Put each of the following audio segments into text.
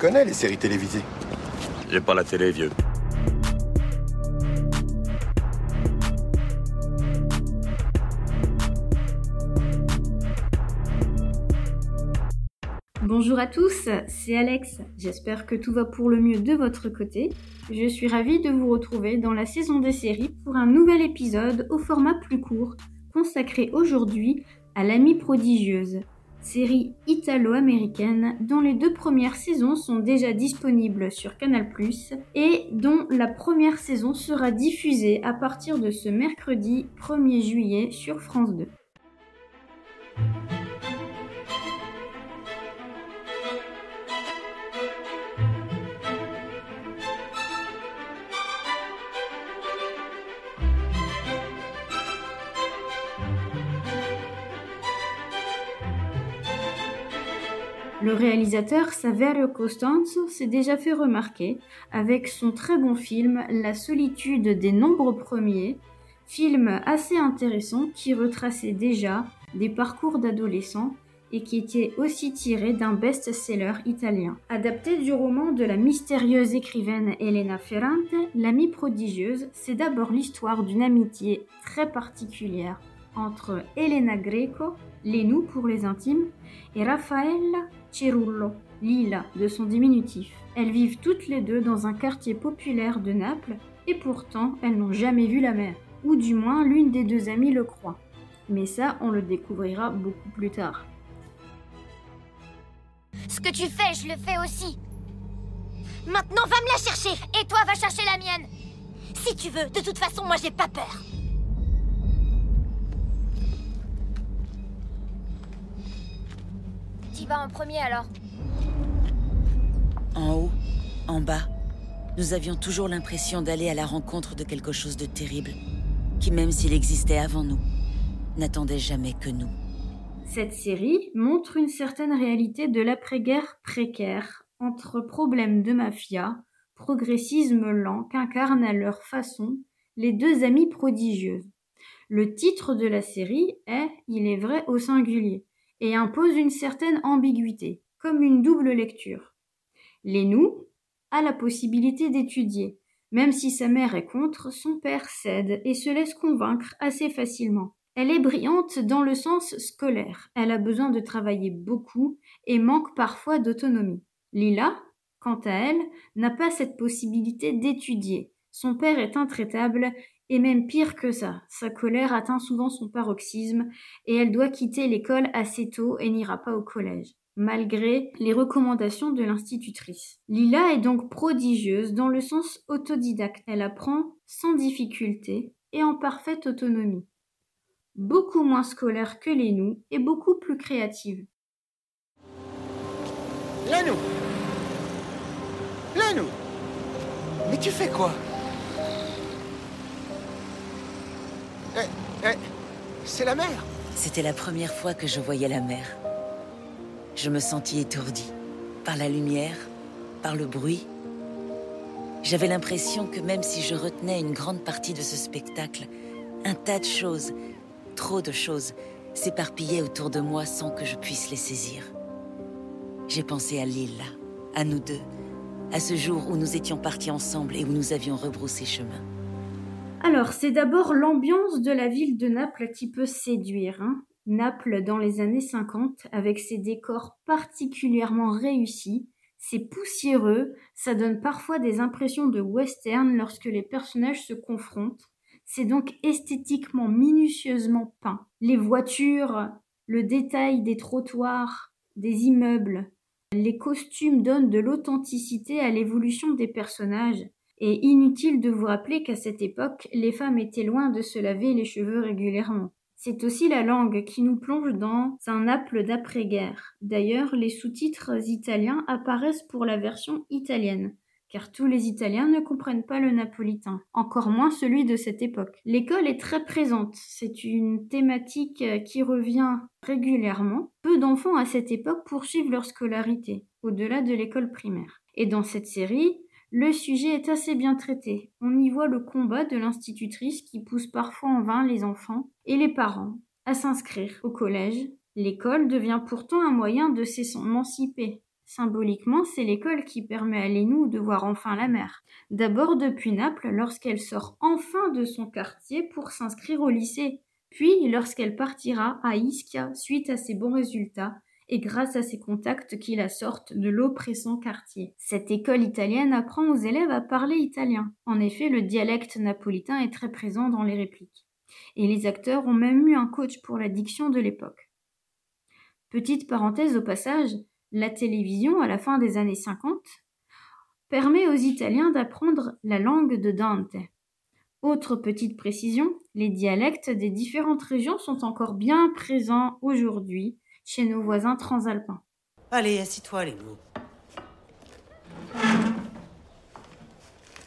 connais les séries télévisées. J'ai pas la télé, vieux. Bonjour à tous, c'est Alex. J'espère que tout va pour le mieux de votre côté. Je suis ravie de vous retrouver dans la saison des séries pour un nouvel épisode au format plus court, consacré aujourd'hui à l'amie prodigieuse, série italo-américaine dont les deux premières saisons sont déjà disponibles sur Canal ⁇ et dont la première saison sera diffusée à partir de ce mercredi 1er juillet sur France 2. Le réalisateur Saverio Costanzo s'est déjà fait remarquer avec son très bon film La solitude des nombres premiers, film assez intéressant qui retraçait déjà des parcours d'adolescents et qui était aussi tiré d'un best-seller italien. Adapté du roman de la mystérieuse écrivaine Elena Ferrante, L'amie prodigieuse, c'est d'abord l'histoire d'une amitié très particulière entre Elena Greco, Lenou pour les intimes, et Raffaella Cirullo, Lila de son diminutif. Elles vivent toutes les deux dans un quartier populaire de Naples et pourtant elles n'ont jamais vu la mer, ou du moins l'une des deux amies le croit. Mais ça, on le découvrira beaucoup plus tard. Ce que tu fais, je le fais aussi. Maintenant, va me la chercher et toi, va chercher la mienne. Si tu veux, de toute façon, moi j'ai pas peur. Vas en premier alors En haut, en bas, nous avions toujours l'impression d'aller à la rencontre de quelque chose de terrible, qui même s'il existait avant nous, n'attendait jamais que nous. Cette série montre une certaine réalité de l'après-guerre précaire, entre problèmes de mafia, progressisme lent qu'incarnent à leur façon les deux amies prodigieuses. Le titre de la série est, il est vrai, au singulier et impose une certaine ambiguïté, comme une double lecture. Lénou a la possibilité d'étudier. Même si sa mère est contre, son père cède et se laisse convaincre assez facilement. Elle est brillante dans le sens scolaire. Elle a besoin de travailler beaucoup et manque parfois d'autonomie. Lila, quant à elle, n'a pas cette possibilité d'étudier. Son père est intraitable et même pire que ça, sa colère atteint souvent son paroxysme et elle doit quitter l'école assez tôt et n'ira pas au collège, malgré les recommandations de l'institutrice. Lila est donc prodigieuse dans le sens autodidacte. Elle apprend sans difficulté et en parfaite autonomie. Beaucoup moins scolaire que les nous et beaucoup plus créative. Lanou Lanou Mais tu fais quoi? Eh, eh, c'est la mer C'était la première fois que je voyais la mer. Je me sentis étourdie par la lumière, par le bruit. J'avais l'impression que même si je retenais une grande partie de ce spectacle, un tas de choses, trop de choses, s'éparpillaient autour de moi sans que je puisse les saisir. J'ai pensé à Lila, à nous deux, à ce jour où nous étions partis ensemble et où nous avions rebroussé chemin. Alors, c'est d'abord l'ambiance de la ville de Naples qui peut séduire. Hein. Naples dans les années 50, avec ses décors particulièrement réussis, c'est poussiéreux, ça donne parfois des impressions de western lorsque les personnages se confrontent. C'est donc esthétiquement minutieusement peint. Les voitures, le détail des trottoirs, des immeubles, les costumes donnent de l'authenticité à l'évolution des personnages. Et inutile de vous rappeler qu'à cette époque, les femmes étaient loin de se laver les cheveux régulièrement. C'est aussi la langue qui nous plonge dans un Naples d'après-guerre. D'ailleurs, les sous-titres italiens apparaissent pour la version italienne, car tous les Italiens ne comprennent pas le napolitain, encore moins celui de cette époque. L'école est très présente, c'est une thématique qui revient régulièrement. Peu d'enfants à cette époque poursuivent leur scolarité, au-delà de l'école primaire. Et dans cette série, le sujet est assez bien traité. On y voit le combat de l'institutrice qui pousse parfois en vain les enfants et les parents à s'inscrire au collège. L'école devient pourtant un moyen de s'émanciper. Symboliquement, c'est l'école qui permet à Lénou de voir enfin la mer. D'abord depuis Naples, lorsqu'elle sort enfin de son quartier pour s'inscrire au lycée, puis lorsqu'elle partira à Ischia suite à ses bons résultats et grâce à ses contacts qui la sortent de l'oppressant quartier. Cette école italienne apprend aux élèves à parler italien. En effet, le dialecte napolitain est très présent dans les répliques. Et les acteurs ont même eu un coach pour la diction de l'époque. Petite parenthèse au passage, la télévision, à la fin des années 50, permet aux Italiens d'apprendre la langue de Dante. Autre petite précision, les dialectes des différentes régions sont encore bien présents aujourd'hui chez nos voisins transalpins. Allez, assis-toi, les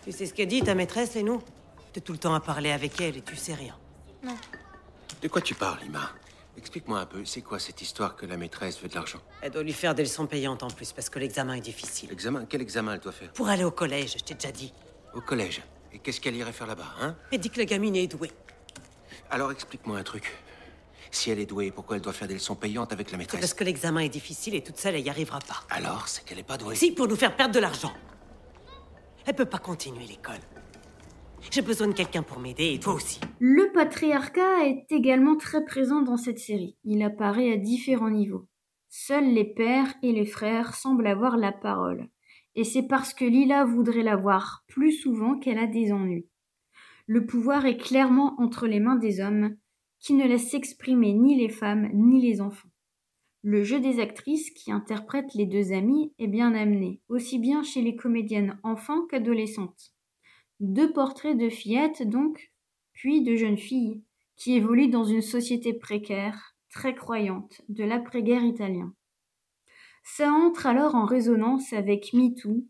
Tu sais ce qu'elle dit, ta maîtresse, Lénou T'es tout le temps à parler avec elle et tu sais rien. Non. De quoi tu parles, Lima Explique-moi un peu, c'est quoi cette histoire que la maîtresse veut de l'argent? Elle doit lui faire des leçons payantes en plus parce que l'examen est difficile. L'examen? Quel examen elle doit faire? Pour aller au collège, je t'ai déjà dit. Au collège? Et qu'est-ce qu'elle irait faire là-bas, hein? Elle dit que la gamine est douée. Alors explique-moi un truc. Si elle est douée, pourquoi elle doit faire des leçons payantes avec la maîtresse? Parce que l'examen est difficile et toute seule, elle y arrivera pas. Alors, c'est qu'elle est pas douée. Si, pour nous faire perdre de l'argent. Elle peut pas continuer l'école. J'ai besoin de quelqu'un pour m'aider et toi aussi. Le patriarcat est également très présent dans cette série. Il apparaît à différents niveaux. Seuls les pères et les frères semblent avoir la parole. Et c'est parce que Lila voudrait l'avoir plus souvent qu'elle a des ennuis. Le pouvoir est clairement entre les mains des hommes, qui ne laissent s'exprimer ni les femmes ni les enfants. Le jeu des actrices qui interprètent les deux amies est bien amené, aussi bien chez les comédiennes enfants qu'adolescentes. Deux portraits de fillettes donc, puis de jeunes filles, qui évoluent dans une société précaire, très croyante, de l'après-guerre italien. Ça entre alors en résonance avec MeToo.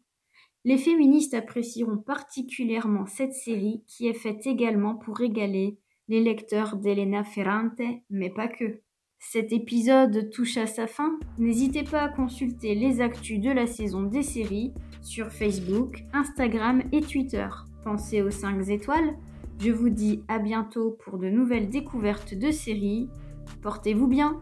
Les féministes apprécieront particulièrement cette série qui est faite également pour régaler les lecteurs d'Elena Ferrante, mais pas que. Cet épisode touche à sa fin. N'hésitez pas à consulter les actus de la saison des séries sur Facebook, Instagram et Twitter. Pensez aux 5 étoiles. Je vous dis à bientôt pour de nouvelles découvertes de séries. Portez-vous bien